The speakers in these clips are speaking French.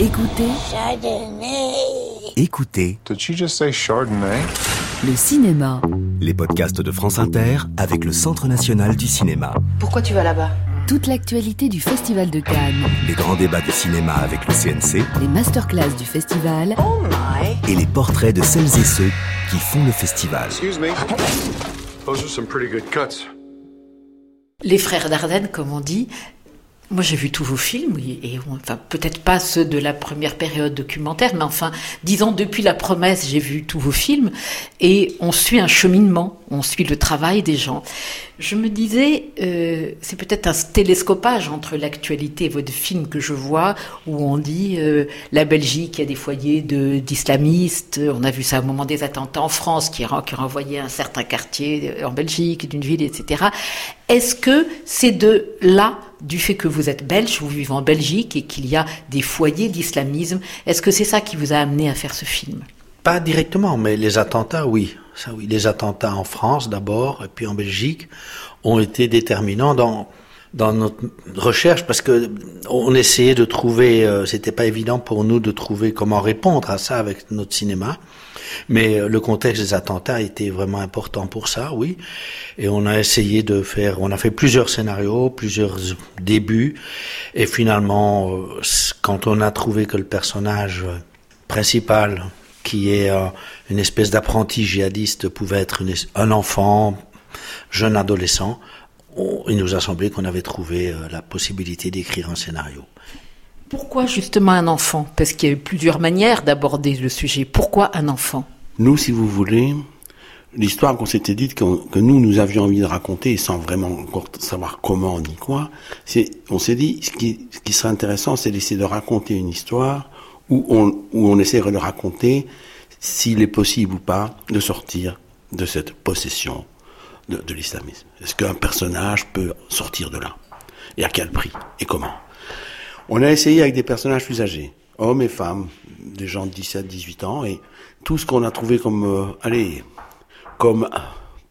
Écoutez. Écoutez Did she just say Chardonnay? Le cinéma. les podcasts de France Inter avec le Centre national du cinéma. Pourquoi tu vas là-bas? Toute l'actualité du Festival de Cannes. Les grands débats de cinéma avec le CNC Les masterclass du festival. et les portraits de celles et ceux qui font le festival. Excuse me. Those are some pretty good cuts. Les frères Dardenne, comme on dit. Moi, j'ai vu tous vos films, et enfin peut-être pas ceux de la première période documentaire, mais enfin, disons depuis la promesse, j'ai vu tous vos films, et on suit un cheminement, on suit le travail des gens. Je me disais, euh, c'est peut-être un télescopage entre l'actualité et votre film que je vois, où on dit euh, la Belgique, il y a des foyers d'islamistes. On a vu ça au moment des attentats en France, qui, qui renvoyait un certain quartier euh, en Belgique, d'une ville, etc. Est-ce que c'est de là, du fait que vous êtes belge, vous vivez en Belgique et qu'il y a des foyers d'islamisme, est-ce que c'est ça qui vous a amené à faire ce film? Pas directement, mais les attentats, oui. Les attentats en France d'abord, et puis en Belgique, ont été déterminants dans dans notre recherche parce que on essayait de trouver. euh, C'était pas évident pour nous de trouver comment répondre à ça avec notre cinéma. Mais euh, le contexte des attentats était vraiment important pour ça, oui. Et on a essayé de faire, on a fait plusieurs scénarios, plusieurs débuts. Et finalement, euh, quand on a trouvé que le personnage principal, qui est euh, une espèce d'apprenti djihadiste, pouvait être un enfant, jeune adolescent, on- il nous a semblé qu'on avait trouvé euh, la possibilité d'écrire un scénario. Pourquoi justement un enfant? Parce qu'il y a eu plusieurs manières d'aborder le sujet. Pourquoi un enfant? Nous, si vous voulez, l'histoire qu'on s'était dite que nous, nous avions envie de raconter, sans vraiment encore savoir comment ni quoi, c'est, on s'est dit, ce qui, ce qui serait intéressant, c'est d'essayer de raconter une histoire où on, où on essaierait de raconter s'il est possible ou pas de sortir de cette possession de, l'islamisme. Est-ce qu'un personnage peut sortir de là? Et à quel prix? Et comment? On a essayé avec des personnages plus âgés, hommes et femmes, des gens de 17, 18 ans, et tout ce qu'on a trouvé comme, euh, allez, comme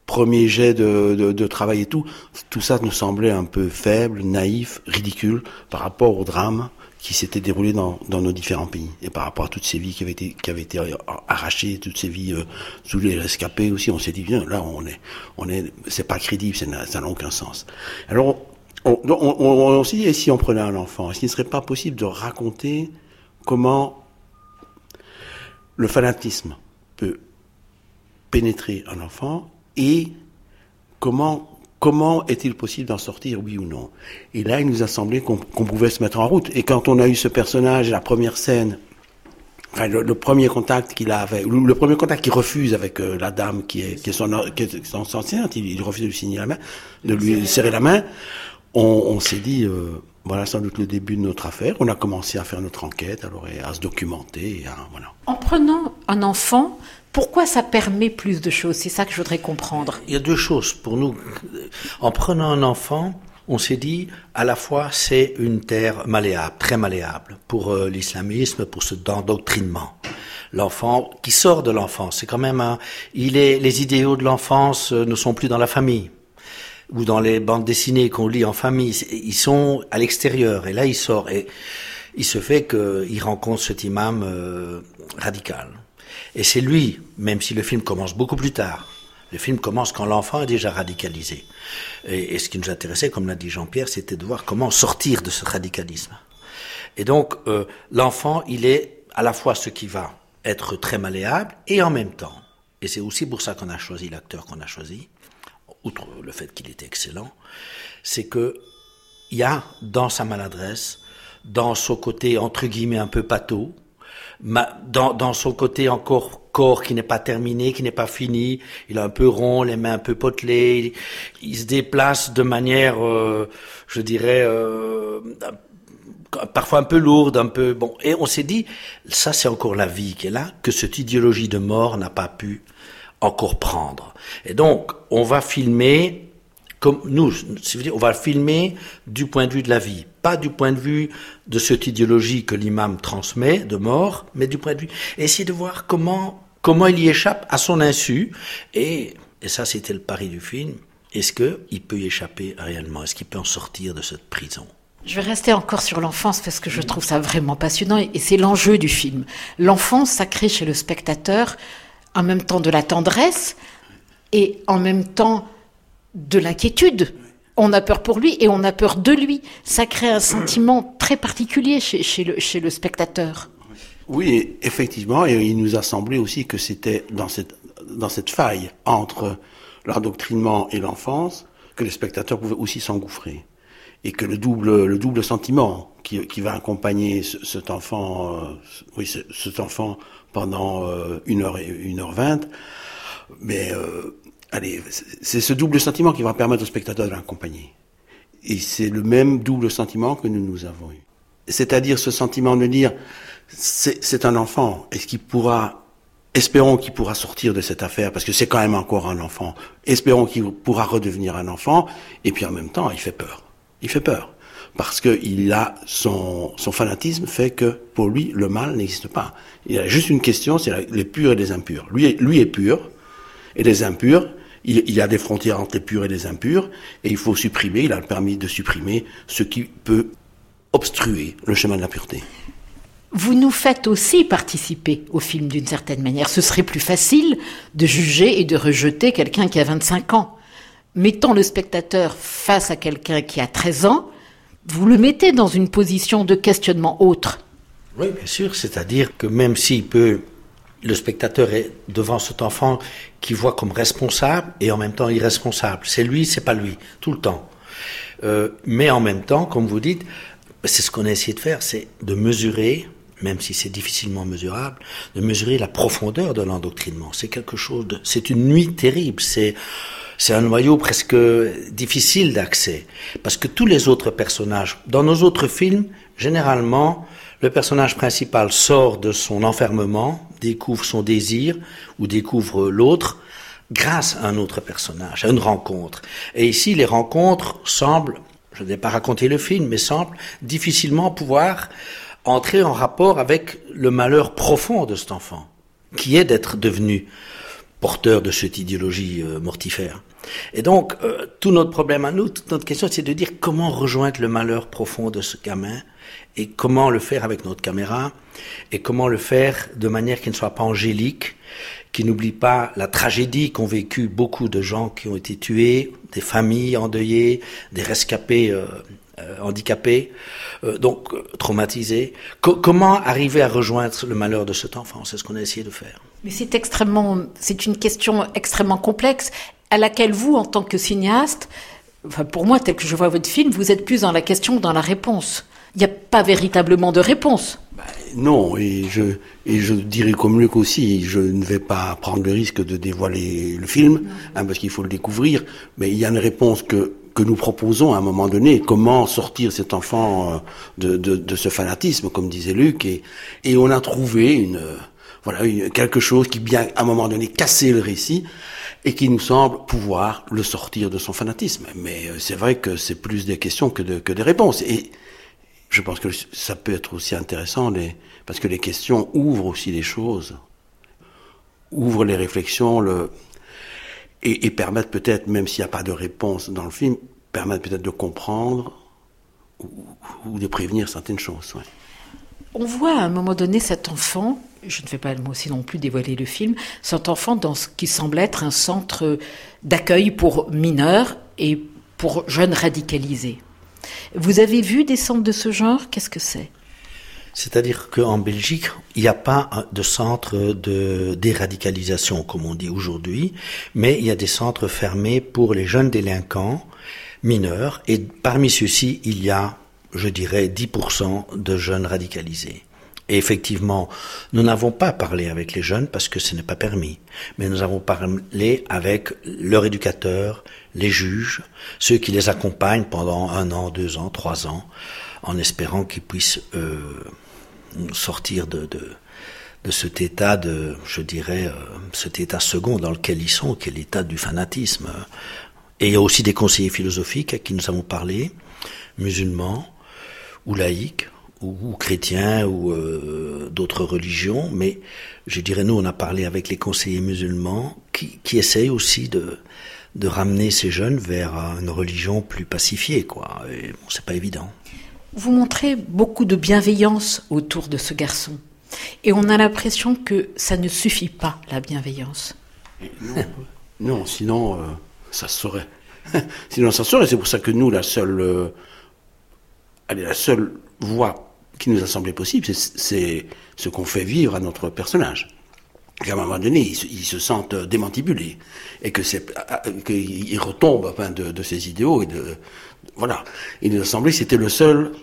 premier jet de travail et tout, tout ça nous semblait un peu faible, naïf, ridicule par rapport au drame qui s'était déroulé dans, dans nos différents pays et par rapport à toutes ces vies qui avaient été, qui avaient été arrachées, toutes ces vies euh, sous les rescapés aussi, on s'est dit bien là on est, on est, c'est pas crédible, ça n'a ça n'a aucun sens. Alors on, on, on, on s'est dit, et si on prenait un enfant, est-ce qu'il ne serait pas possible de raconter comment le fanatisme peut pénétrer un enfant et comment, comment est-il possible d'en sortir, oui ou non? Et là, il nous a semblé qu'on qu'on pouvait se mettre en route. Et quand on a eu ce personnage, la première scène, Enfin, le, le premier contact qu'il a avec, le, le premier contact qu'il refuse avec euh, la dame qui est, qui est son, qui est son enseignante, il, il refuse de lui signer la main, de lui serrer la main. On, on s'est dit, euh, voilà sans doute le début de notre affaire. On a commencé à faire notre enquête, alors et à se documenter, et à, voilà. En prenant un enfant, pourquoi ça permet plus de choses? C'est ça que je voudrais comprendre. Il y a deux choses pour nous. En prenant un enfant, on s'est dit, à la fois, c'est une terre malléable, très malléable, pour euh, l'islamisme, pour ce endoctrinement. L'enfant qui sort de l'enfance, c'est quand même un, il est, les idéaux de l'enfance euh, ne sont plus dans la famille ou dans les bandes dessinées qu'on lit en famille, ils sont à l'extérieur et là il sort et il se fait qu'il rencontre cet imam euh, radical. Et c'est lui, même si le film commence beaucoup plus tard, le film commence quand l'enfant est déjà radicalisé. Et, ce qui nous intéressait, comme l'a dit Jean-Pierre, c'était de voir comment sortir de ce radicalisme. Et donc euh, l'enfant, il est à la fois ce qui va être très malléable et en même temps, et c'est aussi pour ça qu'on a choisi l'acteur qu'on a choisi, outre le fait qu'il était excellent, c'est que il y a dans sa maladresse, dans son côté entre guillemets un peu pâteau, dans, dans son côté encore corps qui n'est pas terminé, qui n'est pas fini, il est un peu rond, les mains un peu potelées, il, il se déplace de manière, euh, je dirais, euh, parfois un peu lourde, un peu bon. Et on s'est dit, ça c'est encore la vie qui est là, que cette idéologie de mort n'a pas pu encore prendre. Et donc, on va filmer comme nous, on va filmer du point de vue de la vie, pas du point de vue de cette idéologie que l'imam transmet de mort, mais du point de vue essayer de voir comment comment il y échappe à son insu et et ça c'était le pari du film. Est-ce que il peut y échapper réellement? Est-ce qu'il peut en sortir de cette prison? Je vais rester encore sur l'enfance parce que je trouve ça vraiment passionnant et c'est l'enjeu du film. L'enfance, ça crée chez le spectateur en même temps de la tendresse et en même temps de l'inquiétude. On a peur pour lui et on a peur de lui. Ça crée un sentiment très particulier chez, le, le spectateur. Oui, effectivement, et il nous a semblé aussi que c'était dans cette, faille entre l'endoctrinement et l'enfance que les spectateurs pouvaient aussi s'engouffrer. Et que le double, le sentiment qui, va accompagner ce, cet enfant, euh, oui, ce, cet enfant pendant euh, une heure et une heure vingt, mais euh, allez, c'est ce double sentiment qui va permettre au spectateur de l'accompagner. Et c'est le même double sentiment que nous nous avons eu. C'est-à-dire ce sentiment de dire, c'est un enfant, est-ce qu'il pourra, espérons qu'il pourra sortir de cette affaire, parce que c'est quand même encore un enfant, espérons qu'il pourra redevenir un enfant, et puis en même temps, il fait peur. Il fait peur. Parce que il a son, son fanatisme fait que pour lui, le mal n'existe pas. Il a juste une question, c'est les purs et les impurs. Lui, lui est pur, et les impurs, il, y a des frontières entre les purs et les impurs, et il faut supprimer, il a le permis de supprimer ce qui peut obstruer le chemin de la pureté. Vous nous faites aussi participer au film d'une certaine manière. Ce serait plus facile de juger et de rejeter quelqu'un qui a 25 ans. Mettons le spectateur face à quelqu'un qui a 13 ans, vous le mettez dans une position de questionnement autre. Oui, bien sûr, c'est-à-dire que même s'il peut le spectateur est devant cet enfant qui voit comme responsable et en même temps irresponsable. C'est lui, c'est pas lui, tout le temps. Euh, mais en même temps, comme vous dites, c'est ce qu'on a essayé de faire, c'est de mesurer, même si c'est difficilement mesurable, de mesurer la profondeur de l'endoctrinement. C'est quelque chose de, c'est une nuit terrible. C'est c'est un noyau presque difficile d'accès parce que tous les autres personnages dans nos autres films, généralement, le personnage principal sort de son enfermement, découvre son désir ou découvre l'autre grâce à un autre personnage, à une rencontre. Et ici, les rencontres semblent, je n'ai pas raconté le film, mais semblent difficilement pouvoir entrer en rapport avec le malheur profond de cet enfant, qui est d'être devenu porteur de cette idéologie euh, mortifère. Et donc, euh, tout notre problème à nous, toute notre question, c'est de dire comment rejoindre le malheur profond de ce gamin et comment le faire avec notre caméra et comment le faire de manière qui ne soit pas angélique, qui n'oublie pas la tragédie qu'ont vécu beaucoup de gens qui ont été tués, des familles endeuillées, des rescapés euh, euh, handicapés, donc traumatisés. comment arriver à rejoindre le malheur de cet enfant? C'est ce qu'on a essayé de faire. Mais c'est extrêmement, c'est une question extrêmement complexe à laquelle vous, en tant que cinéaste, enfin pour moi, tel que je vois votre film, vous êtes plus dans la question que dans la réponse. Il n'y a pas véritablement de réponse. Ben, non, et je, et je dirais comme Luc aussi, je ne vais pas prendre le risque de dévoiler le film, hein, parce qu'il faut le découvrir, mais il y a une réponse que, que nous proposons à un moment donné, comment sortir cet enfant euh, de, de, de ce fanatisme, comme disait Luc, et, et on a trouvé une, voilà, quelque chose qui bien, à un moment donné, casser le récit, et qui nous semble pouvoir le sortir de son fanatisme. Mais euh, c'est vrai que c'est plus des questions que, de, que des réponses. Et je pense que ça peut être aussi intéressant, parce que les questions ouvrent aussi les choses, ouvrent les réflexions, le, et, et permettent peut-être, même s'il n'y a pas de réponse dans le film, permettent peut-être de comprendre ou, de prévenir certaines choses. On voit à un moment donné cet enfant, je ne vais pas moi aussi non plus dévoiler le film, cet enfant dans ce qui semble être un centre d'accueil pour mineurs et pour jeunes radicalisés. Vous avez vu des centres de ce genre? Qu'est-ce que c'est? C'est-à-dire qu'en Belgique, il n'y a pas de centre de déradicalisation, comme on dit aujourd'hui, mais il y a des centres fermés pour les jeunes délinquants mineurs, et parmi ceux-ci, il y a, je dirais, 10% de jeunes radicalisés. Et effectivement, nous n'avons pas parlé avec les jeunes parce que ce n'est pas permis, mais nous avons parlé avec leur éducateur, les juges, ceux qui les accompagnent pendant un an, deux ans, trois ans, en espérant qu'ils puissent euh, sortir de, de, cet état de, je dirais, euh, cet état second dans lequel ils sont, qui est l'état du fanatisme. Et il y a aussi des conseillers philosophiques à qui nous avons parlé, musulmans ou laïcs, ou, ou chrétiens ou euh, d'autres religions, mais je dirais nous on a parlé avec les conseillers musulmans qui, qui essayent aussi de de ramener ces jeunes vers une religion plus pacifiée, quoi. Et bon, c'est pas évident. Vous montrez beaucoup de bienveillance autour de ce garçon. Et on a l'impression que ça ne suffit pas, la bienveillance. Non, non sinon, euh, ça se saurait. sinon, ça se saurait. C'est pour ça que nous, la seule, euh, allez, la seule voie qui nous a semblé possible, c'est ce qu'on fait vivre à notre personnage. Qu'à un moment donné, ils, se sentent démantibulés et que c'est qu'ils retombent enfin, de, de ces idéaux et voilà. Il nous a semblé que c'était la seule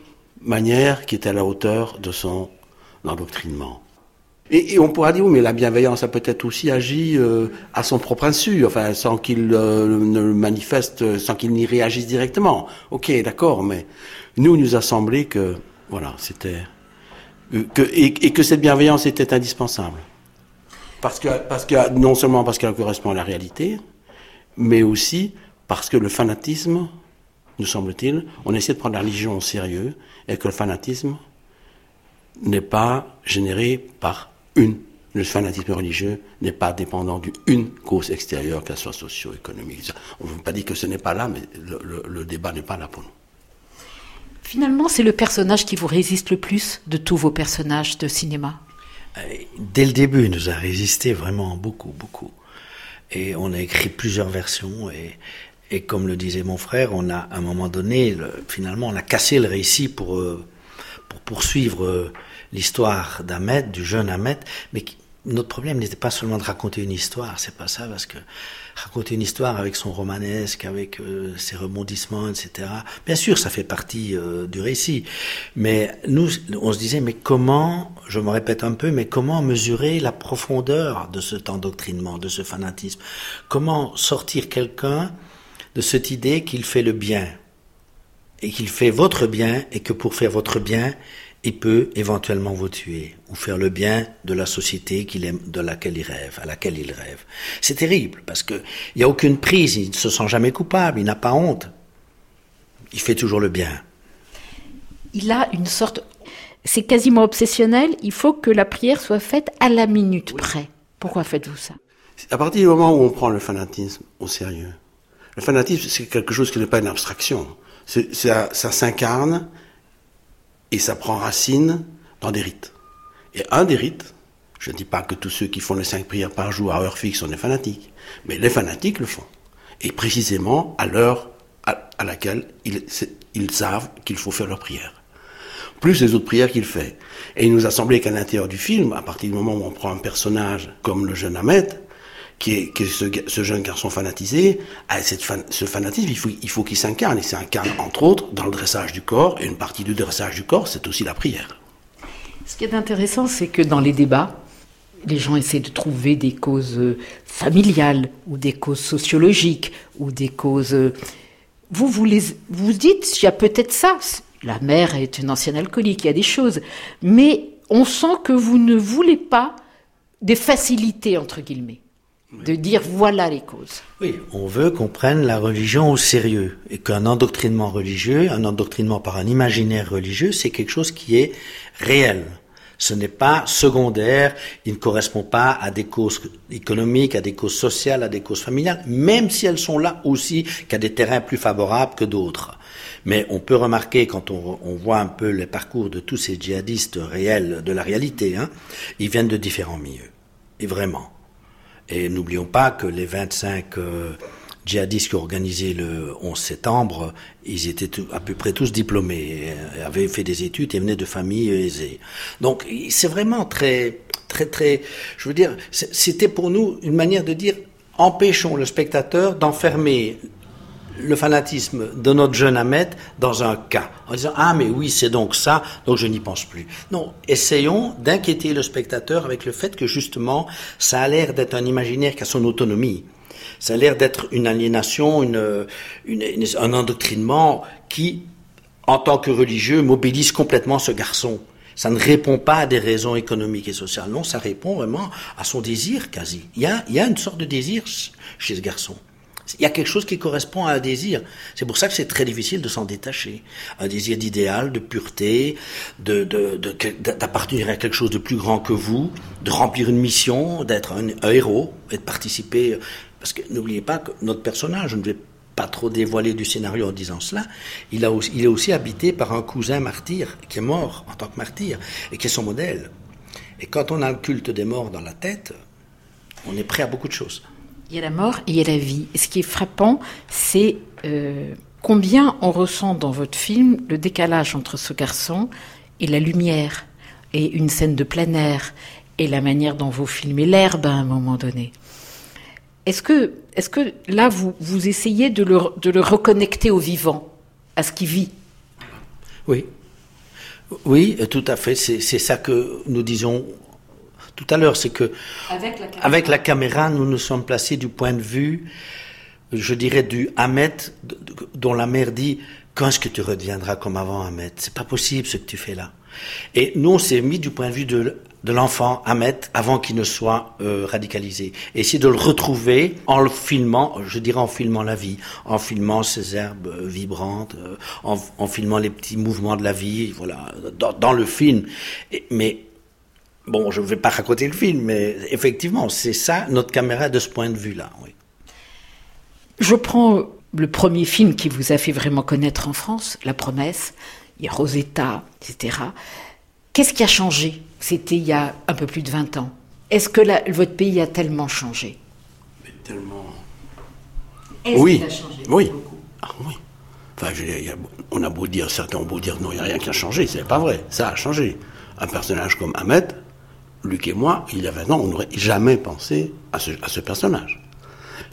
manière qui était à la hauteur de son endoctrinement. Et, on pourra dire, oui, mais la bienveillance a peut-être aussi agi euh, à son propre insu, enfin, sans qu'il euh, ne le manifeste, sans qu'il n'y réagisse directement. Ok, d'accord, mais nous, il nous a semblé que, voilà, c'était, euh, que, et, que cette bienveillance était indispensable. Parce que, parce que, non seulement parce qu'elle correspond à la réalité, mais aussi parce que le fanatisme, nous semble-t-il, on essaie de prendre la religion au sérieux, et que le fanatisme n'est pas généré par une. Le fanatisme religieux n'est pas dépendant d'une cause extérieure, qu'elle soit socio-économique. On ne veut pas dire que ce n'est pas là, mais le, débat n'est pas là pour nous. Finalement, c'est le personnage qui vous résiste le plus de tous vos personnages de cinéma? Dès le début, il nous a résisté vraiment beaucoup, beaucoup. Et on a écrit plusieurs versions et, et comme le disait mon frère, on a à un moment donné, finalement, on a cassé le récit pour, euh, pour poursuivre euh, l'histoire d'Ahmed, du jeune Ahmed, mais notre problème n'était pas seulement de raconter une histoire, c'est pas ça, parce que raconter une histoire avec son romanesque, avec euh, ses rebondissements, etc. Bien sûr, ça fait partie du récit, mais nous, on se disait, mais comment, je me répète un peu, mais comment mesurer la profondeur de ce endoctrinement, de ce fanatisme? Comment sortir quelqu'un de cette idée qu'il fait le bien et qu'il fait votre bien et que pour faire votre bien, il peut éventuellement vous tuer ou faire le bien de la société qu'il aime, de laquelle il rêve, à laquelle il rêve. C'est terrible parce que il n'y a aucune prise, il ne se sent jamais coupable, il n'a pas honte. Il fait toujours le bien. Il a une sorte, c'est quasiment obsessionnel. Il faut que la prière soit faite à la minute près. Pourquoi faites-vous ça? À partir du moment où on prend le fanatisme au sérieux, le fanatisme, c'est quelque chose qui n'est pas une abstraction. Ça, ça s'incarne et ça prend racine dans des rites. Et un des rites, je ne dis pas que tous ceux qui font les cinq prières par jour à heure fixe sont des fanatiques, mais les fanatiques le font. Et précisément à l'heure à, laquelle ils, savent qu'il faut faire leur prière. Plus les autres prières qu'il fait. Et il nous a semblé qu'à l'intérieur du film, à partir du moment où on prend un personnage comme le jeune Ahmed, qui est, ce, jeune garçon fanatisé, à cette ce fanatisme, il faut, il faut qu'il s'incarne. Il s'incarne, entre autres, dans le dressage du corps, et une partie du dressage du corps, c'est aussi la prière. Ce qui est intéressant, c'est que dans les débats, les gens essaient de trouver des causes euh, familiales, ou des causes sociologiques, ou des causes... Euh, vous, vous, les, vous dites, il y a peut-être ça. La mère est une ancienne alcoolique, il y a des choses. Mais on sent que vous ne voulez pas des facilités, entre guillemets de dire voilà les causes. Oui, on veut qu'on prenne la religion au sérieux et qu'un endoctrinement religieux, un endoctrinement par un imaginaire religieux, c'est quelque chose qui est réel. Ce n'est pas secondaire, il ne correspond pas à des causes économiques, à des causes sociales, à des causes familiales, même si elles sont là aussi qu'à des terrains plus favorables que d'autres. Mais on peut remarquer quand on, on, voit un peu les parcours de tous ces djihadistes réels de la réalité, hein, ils viennent de différents milieux. Et vraiment. Et n'oublions pas que les 25 euh, djihadistes qui ont organisé le 11 septembre, ils étaient à peu près tous diplômés, euh, avaient fait des études et venaient de familles aisées. Donc c'est vraiment très, très, très, je veux dire, c'était pour nous une manière de dire, empêchons le spectateur d'enfermer le fanatisme de notre jeune Ahmed dans un cas, en disant Ah, mais oui, c'est donc ça, donc je n'y pense plus. Non, essayons d'inquiéter le spectateur avec le fait que justement, ça a l'air d'être un imaginaire qui a son autonomie. Ça a l'air d'être une aliénation, un endoctrinement qui, en tant que religieux, mobilise complètement ce garçon. Ça ne répond pas à des raisons économiques et sociales. Non, ça répond vraiment à son désir quasi. Il y a une sorte de désir chez ce garçon. Il y a quelque chose qui correspond à un désir. C'est pour ça que c'est très difficile de s'en détacher. Un désir d'idéal, de pureté, d'appartenir à quelque chose de plus grand que vous, de remplir une mission, d'être un, héros et de participer. Parce que n'oubliez pas que notre personnage ne devait pas trop dévoiler du scénario en disant cela, il, il est aussi habité par un cousin martyr qui est mort en tant que martyr et qui est son modèle. Et quand on a le culte des morts dans la tête, on est prêt à beaucoup de choses. Il y a la mort et il y a la vie. Et ce qui est frappant, c'est euh, combien on ressent dans votre film le décalage entre ce garçon et la lumière, et une scène de plein air, et la manière dont vous filmez l'herbe à un moment donné. Est-ce que, est que là, vous, vous essayez de le, de le reconnecter au vivant, à ce qui vit? Oui. Oui, tout à fait. C'est ça que nous disons tout à l'heure. C'est que, avec la, avec la, caméra, nous nous sommes placés du point de vue, je dirais, du Ahmet, dont la mère dit Quand est-ce que tu reviendras comme avant, Ahmet C'est pas possible ce que tu fais là. Et nous, on s'est mis du point de vue de, de l'enfant Ahmet avant qu'il ne soit euh, radicalisé. Et essayer de le retrouver en le filmant, je dirais en filmant la vie, en filmant ces herbes euh, vibrantes, euh, en, en, filmant les petits mouvements de la vie, voilà, dans, dans le film. Et, mais bon, je ne vais pas raconter le film, mais effectivement, c'est ça notre caméra de ce point de vue-là. Oui. Je prends le premier film qui vous a fait vraiment connaître en France, La Promesse il y a Rosetta, etc. Qu'est-ce qui a changé? C'était il y a un peu plus de 20 ans. Est-ce que la, votre pays a tellement changé? Mais Tellement. Est-ce oui. qu'il a changé Oui. Ah, oui. Enfin, je, y a, on a beau dire, certains ont beau dire non, il n'y a rien qui a changé, c'est pas vrai, ça a changé. Un personnage comme Ahmed, Luc et moi, il y a 20 ans, on n'aurait jamais pensé à ce, personnage.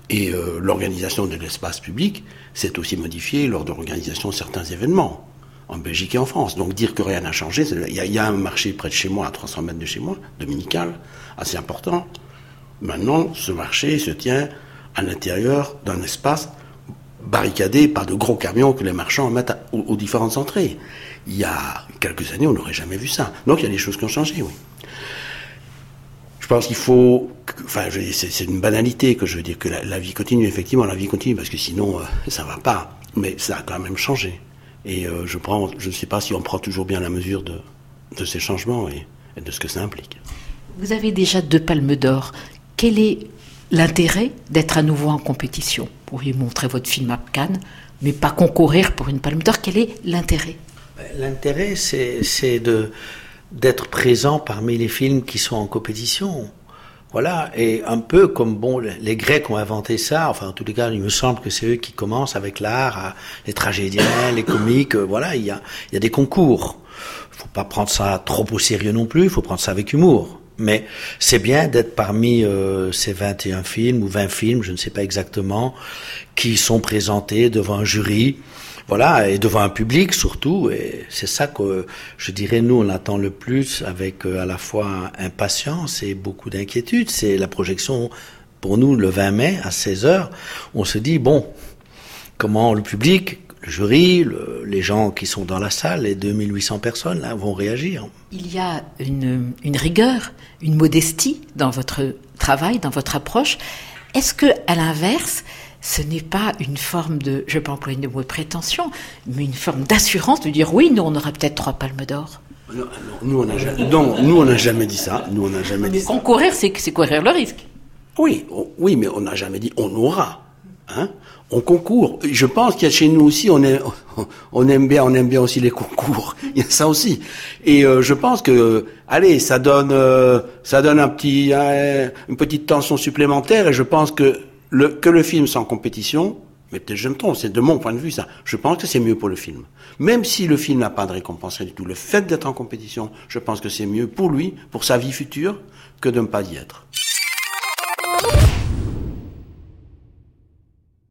Et euh, l'organisation de l'espace public s'est aussi modifiée lors de l'organisation de certains événements en Belgique et en France. Donc dire que rien n'a changé, il y, y, a un marché près de chez moi, à 300 mètres de chez moi, dominical, assez important. Maintenant, ce marché se tient à l'intérieur d'un espace barricadé par de gros camions que les marchands mettent aux, aux, différentes entrées. Il y a quelques années, on n'aurait jamais vu ça. Donc il y a des choses qui ont changé, oui. Je pense qu'il faut, enfin, c'est une banalité que je veux dire que la, la, vie continue. Effectivement, la vie continue parce que sinon, euh, ça va pas. Mais ça a quand même changé. Et euh, je prends, je ne sais pas si on prend toujours bien la mesure de, de ces changements et, et, de ce que ça implique. Vous avez déjà deux palmes d'or. Quel est l'intérêt d'être à nouveau en compétition? Vous pourriez montrer votre film à Cannes, mais pas concourir pour une palme d'or. Quel est l'intérêt? L'intérêt, c'est de d'être présent parmi les films qui sont en compétition. Voilà, et un peu comme bon, les Grecs ont inventé ça. Enfin, en tous les cas, il me semble que c'est eux qui commencent avec l'art, les tragédiens, les comiques. Voilà, il y a, il y a des concours. Il faut pas prendre ça trop au sérieux non plus. Il faut prendre ça avec humour. Mais c'est bien d'être parmi euh, ces 21 films ou 20 films, je ne sais pas exactement, qui sont présentés devant un jury voilà, et devant un public surtout, et c'est ça que je dirais nous on attend le plus avec à la fois impatience et beaucoup d'inquiétude, c'est la projection pour nous le 20 mai à 16h, on se dit bon, comment le public, le jury, le, les gens qui sont dans la salle, les 2800 personnes là vont réagir? Il y a une, une rigueur, une modestie dans votre travail, dans votre approche. Est-ce que à l'inverse, ce n'est pas une forme de, je ne vais pas employer le mot prétention, mais une forme d'assurance de dire oui, nous on aura peut-être trois palmes d'or. Non, nous on n'a jamais, non, dit ça. Nous on n'a jamais mais dit. Concourir, c'est c'est courir le risque. Oui, on, oui, mais on n'a jamais dit on aura. Hein on concourt. Je pense qu'il y a chez nous aussi, on, est, on aime bien, on aime bien aussi les concours. Il y a ça aussi. Et euh, je pense que, allez, ça donne, euh, ça donne un petit, un, une petite tension supplémentaire. Et je pense que que le film soit en compétition, mais peut-être je me trompe, c'est de mon point de vue ça. Je pense que c'est mieux pour le film. Même si le film n'a pas de récompense du tout, le fait d'être en compétition, je pense que c'est mieux pour lui, pour sa vie future, que de ne pas y être.